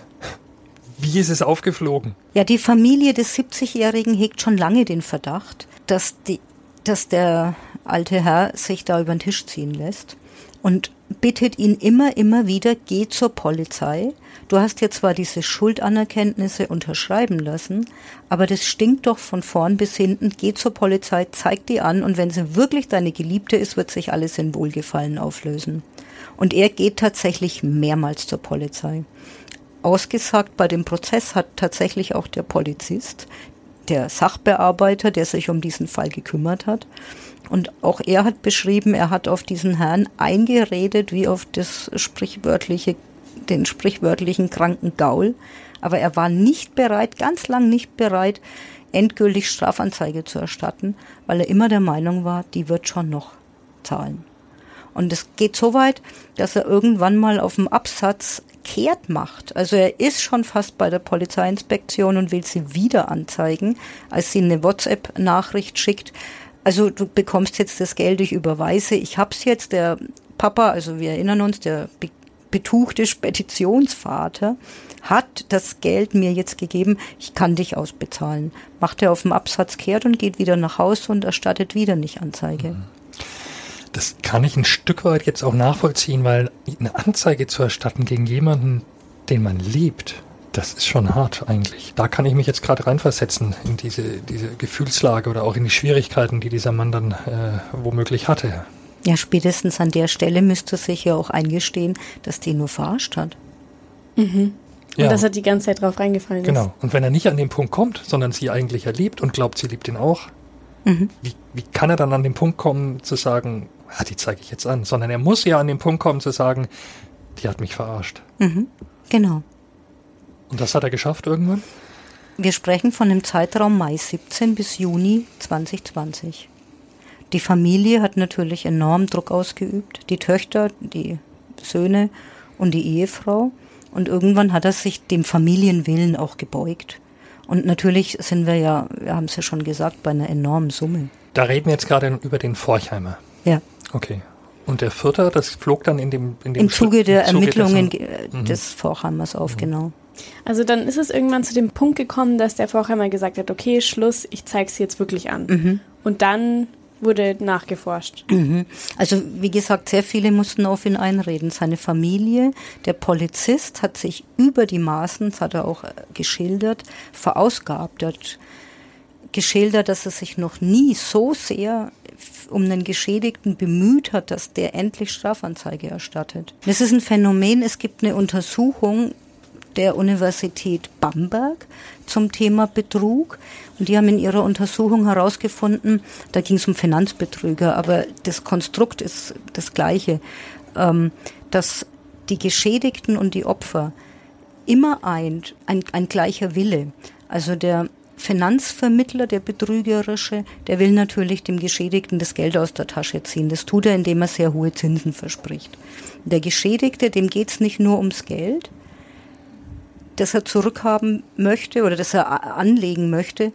Wie ist es aufgeflogen?
Ja, die Familie des 70-Jährigen hegt schon lange den Verdacht, dass, die, dass der alte Herr sich da über den Tisch ziehen lässt und bittet ihn immer, immer wieder, geh zur Polizei. Du hast ja zwar diese Schuldanerkenntnisse unterschreiben lassen, aber das stinkt doch von vorn bis hinten. Geh zur Polizei, zeig die an und wenn sie wirklich deine Geliebte ist, wird sich alles in Wohlgefallen auflösen. Und er geht tatsächlich mehrmals zur Polizei. Ausgesagt bei dem Prozess hat tatsächlich auch der Polizist, der Sachbearbeiter, der sich um diesen Fall gekümmert hat. Und auch er hat beschrieben, er hat auf diesen Herrn eingeredet wie auf das sprichwörtliche, den sprichwörtlichen kranken Gaul. Aber er war nicht bereit, ganz lang nicht bereit, endgültig Strafanzeige zu erstatten, weil er immer der Meinung war, die wird schon noch zahlen. Und es geht so weit, dass er irgendwann mal auf dem Absatz kehrt macht. Also er ist schon fast bei der Polizeiinspektion und will sie wieder anzeigen, als sie eine WhatsApp-Nachricht schickt. Also du bekommst jetzt das Geld, ich überweise, ich hab's jetzt. Der Papa, also wir erinnern uns, der be betuchte Speditionsvater hat das Geld mir jetzt gegeben, ich kann dich ausbezahlen. Macht er auf dem Absatz kehrt und geht wieder nach Hause und erstattet wieder nicht Anzeige.
Das kann ich ein Stück weit jetzt auch nachvollziehen, weil eine Anzeige zu erstatten gegen jemanden, den man liebt, das ist schon hart eigentlich. Da kann ich mich jetzt gerade reinversetzen in diese, diese Gefühlslage oder auch in die Schwierigkeiten, die dieser Mann dann äh, womöglich hatte.
Ja, spätestens an der Stelle müsste sich ja auch eingestehen, dass die nur verarscht hat.
Und
Ja.
dass er die ganze Zeit drauf reingefallen ist.
Genau. Und wenn er nicht an den Punkt kommt, sondern sie eigentlich erlebt und glaubt, sie liebt ihn auch, wie, wie kann er dann an den Punkt kommen zu sagen, ah, die zeige ich jetzt an, sondern er muss ja an den Punkt kommen zu sagen, die hat mich verarscht.
Genau.
Und das hat er geschafft irgendwann?
Wir sprechen von dem Zeitraum Mai 17 bis Juni 2020. Die Familie hat natürlich enorm Druck ausgeübt. Die Töchter, die Söhne und die Ehefrau. Und irgendwann hat er sich dem Familienwillen auch gebeugt. Und natürlich sind wir ja, wir haben es ja schon gesagt, bei einer enormen Summe.
Da reden wir jetzt gerade über den Forchheimer.
Ja.
Okay. Und der Vierte, das flog dann in dem in dem
Im Zuge der
Zuge
Ermittlungen
dessen-
äh, des Vorhammers auf, genau.
Also dann ist es irgendwann zu dem Punkt gekommen, dass der Vorheimer gesagt hat, okay, Schluss, ich zeig's jetzt wirklich an.
Mhm.
Und dann wurde nachgeforscht.
Also wie gesagt, sehr viele mussten auf ihn einreden. Seine Familie, der Polizist hat sich über die Maßen, das hat er auch äh, geschildert, verausgabt. Er hat geschildert, dass er sich noch nie so sehr um einen Geschädigten bemüht hat, dass der endlich Strafanzeige erstattet. Das ist ein Phänomen. Es gibt eine Untersuchung der Universität Bamberg zum Thema Betrug. Und die haben in ihrer Untersuchung herausgefunden, da ging es um Finanzbetrüger, aber das Konstrukt ist das gleiche, ähm, dass die Geschädigten und die Opfer immer eint, ein, ein gleicher Wille. Also der Finanzvermittler, der Betrügerische, der will natürlich dem Geschädigten das Geld aus der Tasche ziehen. Das tut er, indem er sehr hohe Zinsen verspricht. Der Geschädigte, dem geht's nicht nur ums Geld, das er zurückhaben möchte oder das er anlegen möchte,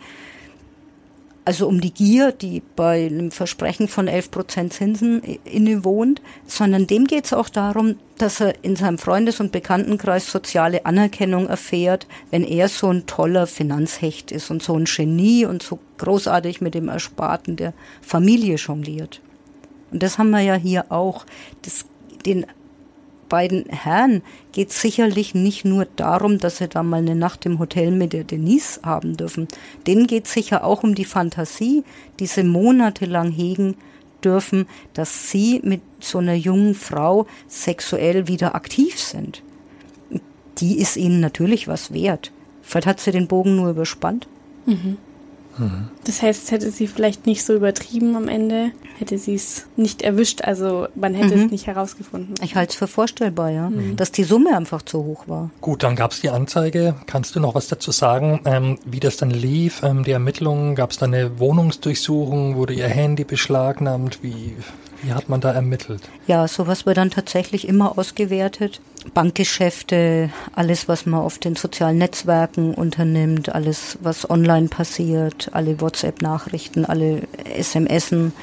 also um die Gier, die bei einem Versprechen von 11 Prozent Zinsen innewohnt, sondern dem geht es auch darum, dass er in seinem Freundes- und Bekanntenkreis soziale Anerkennung erfährt, wenn er so ein toller Finanzhecht ist und so ein Genie und so großartig mit dem Ersparten der Familie jongliert. Und das haben wir ja hier auch. Das, den beiden Herren geht sicherlich nicht nur darum, dass sie da mal eine Nacht im Hotel mit der Denise haben dürfen. Denen geht sicher auch um die Fantasie, die sie monatelang hegen dürfen, dass sie mit so einer jungen Frau sexuell wieder aktiv sind. Die ist ihnen natürlich was wert. Vielleicht hat sie den Bogen nur überspannt.
Mhm. Das heißt, hätte sie vielleicht nicht so übertrieben am Ende, hätte sie es nicht erwischt, also man hätte mhm. es nicht herausgefunden.
Ich halte es für vorstellbar, ja, mhm. dass die Summe einfach zu hoch war.
Gut, dann gab es die Anzeige. Kannst du noch was dazu sagen, ähm, wie das dann lief, ähm, die Ermittlungen? Gab es da eine Wohnungsdurchsuchung? Wurde ihr Handy beschlagnahmt? Wie, wie hat man da ermittelt?
Ja, sowas wird dann tatsächlich immer ausgewertet. Bankgeschäfte, alles, was man auf den sozialen Netzwerken unternimmt, alles, was online passiert, alle WhatsApp-Nachrichten, alle SMSen,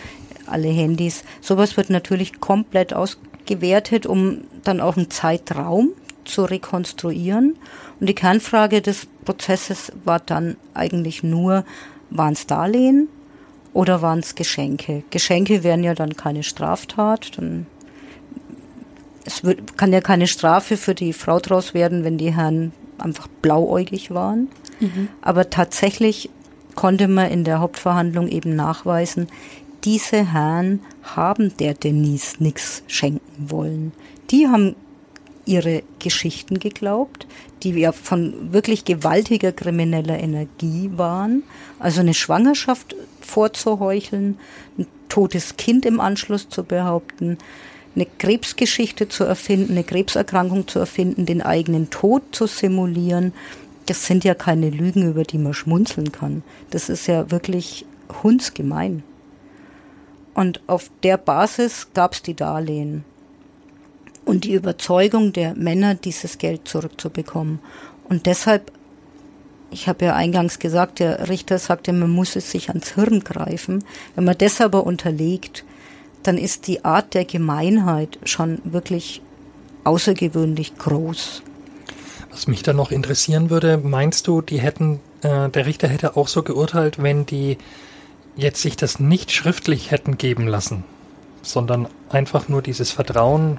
alle Handys. Sowas wird natürlich komplett ausgewertet, um dann auch einen Zeitraum zu rekonstruieren. Und die Kernfrage des Prozesses war dann eigentlich nur, waren es Darlehen oder waren es Geschenke? Geschenke wären ja dann keine Straftat, dann es wird, kann ja keine Strafe für die Frau draus werden, wenn die Herren einfach blauäugig waren. Mhm. Aber tatsächlich konnte man in der Hauptverhandlung eben nachweisen, diese Herren haben der Denise nichts schenken wollen. Die haben ihre Geschichten geglaubt, die ja von wirklich gewaltiger krimineller Energie waren. Also eine Schwangerschaft vorzuheucheln, ein totes Kind im Anschluss zu behaupten, eine Krebsgeschichte zu erfinden, eine Krebserkrankung zu erfinden, den eigenen Tod zu simulieren. Das sind ja keine Lügen, über die man schmunzeln kann. Das ist ja wirklich hundsgemein. Und auf der Basis gab es die Darlehen und die Überzeugung der Männer, dieses Geld zurückzubekommen. Und deshalb, ich habe ja eingangs gesagt, der Richter sagte, man muss es sich ans Hirn greifen. Wenn man das aber unterlegt, dann ist die Art der Gemeinheit schon wirklich außergewöhnlich groß.
Was mich da noch interessieren würde, meinst du, die hätten, äh, der Richter hätte auch so geurteilt, wenn die jetzt sich das nicht schriftlich hätten geben lassen, sondern einfach nur dieses Vertrauen,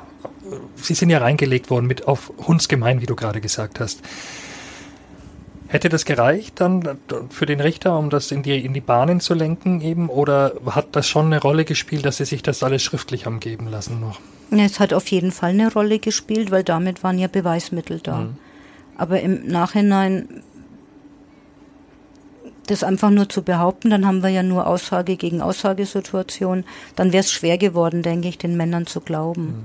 sie sind ja reingelegt worden mit auf Hundsgemein, wie du gerade gesagt hast. Hätte das gereicht dann für den Richter, um das in die, in die Bahnen zu lenken eben? Oder hat das schon eine Rolle gespielt, dass sie sich das alles schriftlich haben geben lassen noch?
Es hat auf jeden Fall eine Rolle gespielt, weil damit waren ja Beweismittel da. Mhm. Aber im Nachhinein das einfach nur zu behaupten, dann haben wir ja nur Aussage gegen Aussagesituation, dann wäre es schwer geworden, denke ich, den Männern zu glauben. Mhm.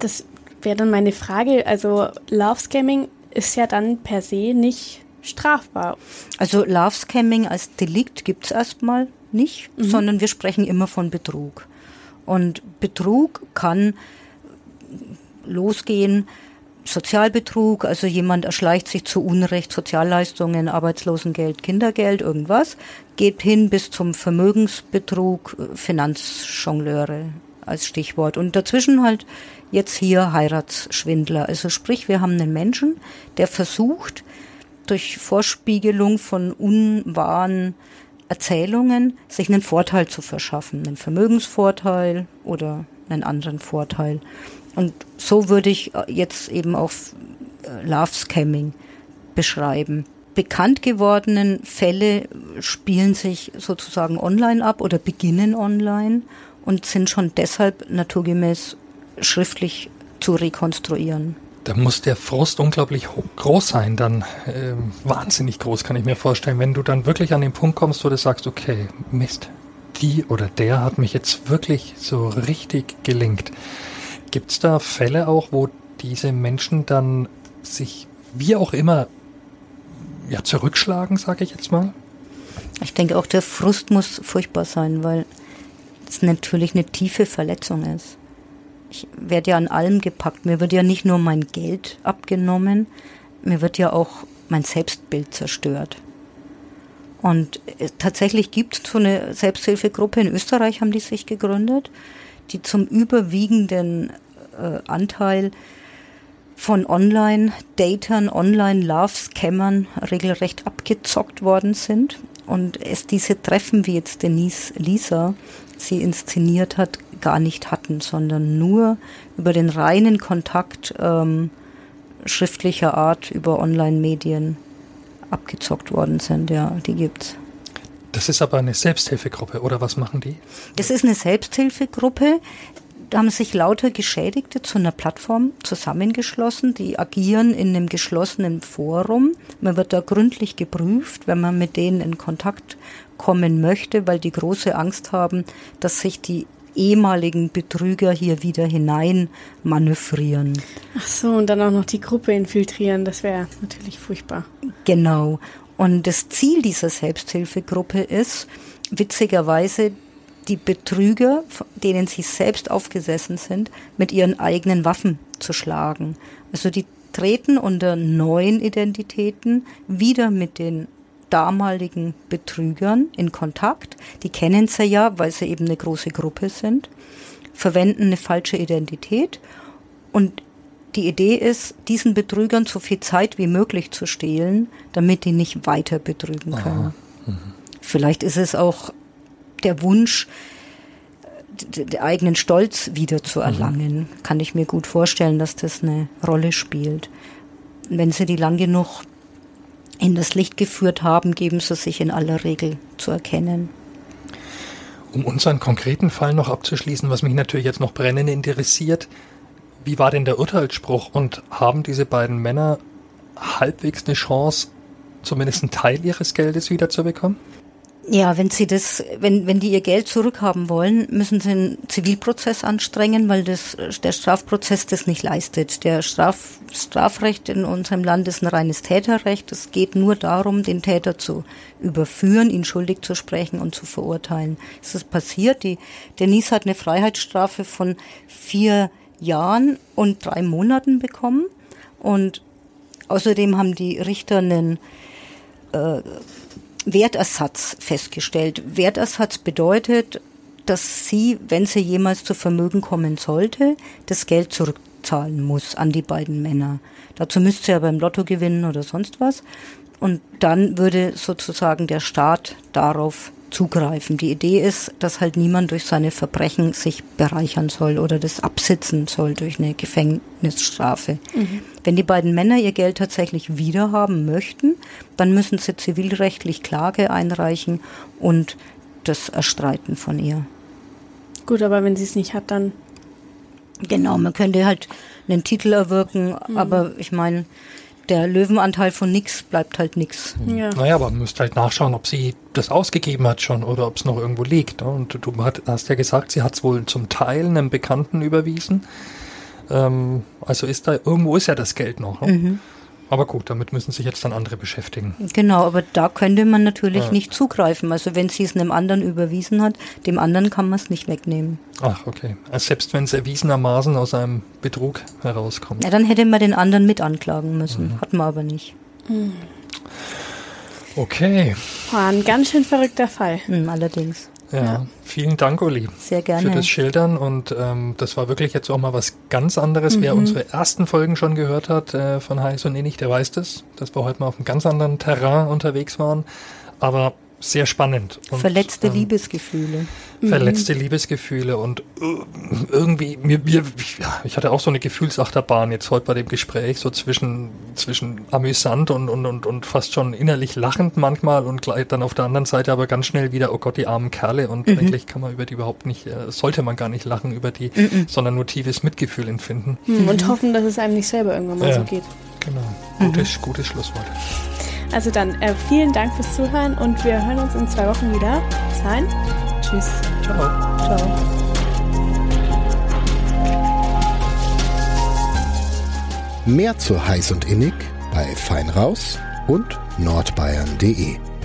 Das wäre dann meine Frage. Also Love Scamming ist ja dann per se nicht strafbar.
Also Love Scamming als Delikt gibt es erstmal nicht, mhm. sondern wir sprechen immer von Betrug. Und Betrug kann losgehen, Sozialbetrug, also jemand erschleicht sich zu Unrecht Sozialleistungen, Arbeitslosengeld, Kindergeld, irgendwas, geht hin bis zum Vermögensbetrug, Finanzjongleure als Stichwort. Und dazwischen halt jetzt hier Heiratsschwindler. Also sprich, wir haben einen Menschen, der versucht, durch Vorspiegelung von unwahren Erzählungen sich einen Vorteil zu verschaffen, einen Vermögensvorteil oder einen anderen Vorteil. Und so würde ich jetzt eben auch äh, Love Scamming beschreiben. Bekannt gewordenen Fälle spielen sich sozusagen online ab oder beginnen online und sind schon deshalb naturgemäß schriftlich zu rekonstruieren.
Da muss der Frust unglaublich groß sein, dann äh, wahnsinnig groß, kann ich mir vorstellen, wenn du dann wirklich an den Punkt kommst, wo du sagst, okay, Mist, die oder der hat mich jetzt wirklich so richtig gelingt. Gibt es da Fälle auch, wo diese Menschen dann sich wie auch immer ja, zurückschlagen, sage ich jetzt mal?
Ich denke auch, der Frust muss furchtbar sein, weil es natürlich eine tiefe Verletzung ist ich werde ja an allem gepackt. Mir wird ja nicht nur mein Geld abgenommen, mir wird ja auch mein Selbstbild zerstört. Und äh, tatsächlich gibt es so eine Selbsthilfegruppe in Österreich, haben die sich gegründet, die zum überwiegenden äh, Anteil von Online-Datern, Online-Love-Scammern regelrecht abgezockt worden sind. Und es diese Treffen, wie jetzt Denise Lisa sie inszeniert hat, gar nicht hatten, sondern nur über den reinen Kontakt ähm, schriftlicher Art über Online-Medien abgezockt worden sind. Ja, die gibt's.
Das ist aber eine Selbsthilfegruppe, oder was machen die?
Das ist eine Selbsthilfegruppe. Da haben sich lauter Geschädigte zu einer Plattform zusammengeschlossen. Die agieren in einem geschlossenen Forum. Man wird da gründlich geprüft, wenn man mit denen in Kontakt kommen möchte, weil die große Angst haben, dass sich die ehemaligen Betrüger hier wieder hinein manövrieren.
Ach so, und dann auch noch die Gruppe infiltrieren, das wäre natürlich furchtbar.
Genau. Und das Ziel dieser Selbsthilfegruppe ist, witzigerweise, die Betrüger, denen sie selbst aufgesessen sind, mit ihren eigenen Waffen zu schlagen. Also die treten unter neuen Identitäten wieder mit den damaligen Betrügern in Kontakt. Die kennen sie ja, weil sie eben eine große Gruppe sind, verwenden eine falsche Identität und die Idee ist, diesen Betrügern so viel Zeit wie möglich zu stehlen, damit die nicht weiter betrügen können. Mhm. Vielleicht ist es auch der Wunsch, den eigenen Stolz wieder zu mhm. erlangen. Mhm. Kann ich mir gut vorstellen, dass das eine Rolle spielt. Wenn sie die lang genug in das Licht geführt haben, geben sie sich in aller Regel zu erkennen.
Um unseren konkreten Fall noch abzuschließen, was mich natürlich jetzt noch brennend interessiert, wie war denn der Urteilsspruch und haben diese beiden Männer halbwegs eine Chance, zumindest einen Teil ihres Geldes wiederzubekommen?
Ja, wenn sie das, wenn, wenn die ihr Geld zurückhaben wollen, müssen sie einen Zivilprozess anstrengen, weil das, der Strafprozess das nicht leistet. Der Straf, Strafrecht in unserem Land ist ein reines Täterrecht. Es geht nur darum, den Täter zu überführen, ihn schuldig zu sprechen und zu verurteilen. Es ist passiert. Die, Denise hat eine Freiheitsstrafe von vier Jahren und drei Monaten bekommen und außerdem haben die Richter einen, äh, Wertersatz festgestellt. Wertersatz bedeutet, dass sie, wenn sie jemals zu Vermögen kommen sollte, das Geld zurückzahlen muss an die beiden Männer. Dazu müsste sie ja beim Lotto gewinnen oder sonst was. Und dann würde sozusagen der Staat darauf zugreifen. Die Idee ist, dass halt niemand durch seine Verbrechen sich bereichern soll oder das absitzen soll durch eine Gefängnisstrafe. Mhm. Wenn die beiden Männer ihr Geld tatsächlich wiederhaben möchten, dann müssen sie zivilrechtlich Klage einreichen und das erstreiten von ihr.
Gut, aber wenn sie es nicht hat, dann.
Genau, man könnte halt einen Titel erwirken, mhm. aber ich meine, der Löwenanteil von nix bleibt halt nix.
Ja. Naja, aber man müsste halt nachschauen, ob sie das ausgegeben hat schon oder ob es noch irgendwo liegt. Und du hast ja gesagt, sie hat es wohl zum Teil einem Bekannten überwiesen. Ähm, also ist da, irgendwo ist ja das Geld noch. Ne? Mhm. Aber gut, damit müssen sich jetzt dann andere beschäftigen.
Genau, aber da könnte man natürlich ja. nicht zugreifen. Also wenn sie es einem anderen überwiesen hat, dem anderen kann man es nicht wegnehmen.
Ach, okay. Also selbst wenn es erwiesenermaßen aus einem Betrug herauskommt.
Ja, dann hätte man den anderen mit anklagen müssen. Mhm. Hat man aber nicht.
Mhm.
Okay.
War ein ganz schön verrückter Fall.
Mhm, allerdings.
Ja, ja, vielen Dank, Uli.
Sehr gerne.
Für das Schildern und ähm, das war wirklich jetzt auch mal was ganz anderes. Mhm. Wer unsere ersten Folgen schon gehört hat äh, von Heiß und Ähnlich, der weiß das, dass wir heute mal auf einem ganz anderen Terrain unterwegs waren. Aber sehr spannend.
Und, Verletzte ähm, Liebesgefühle.
Verletzte mhm. Liebesgefühle und äh, irgendwie, mir, mir, ja, ich hatte auch so eine Gefühlsachterbahn jetzt heute bei dem Gespräch, so zwischen, zwischen amüsant und, und, und, und fast schon innerlich lachend manchmal und gleich dann auf der anderen Seite aber ganz schnell wieder, oh Gott, die armen Kerle und mhm. eigentlich kann man über die überhaupt nicht, äh, sollte man gar nicht lachen über die, mhm. sondern nur tiefes Mitgefühl empfinden.
Mhm. Und hoffen, dass es einem nicht selber irgendwann mal ja, so geht.
Genau, gutes, gutes Schlusswort.
Also dann äh, vielen Dank fürs Zuhören und wir hören uns in zwei Wochen wieder. Bis dahin. Tschüss.
Ciao. Ciao.
Mehr zu heiß und innig bei Feinraus und nordbayern.de.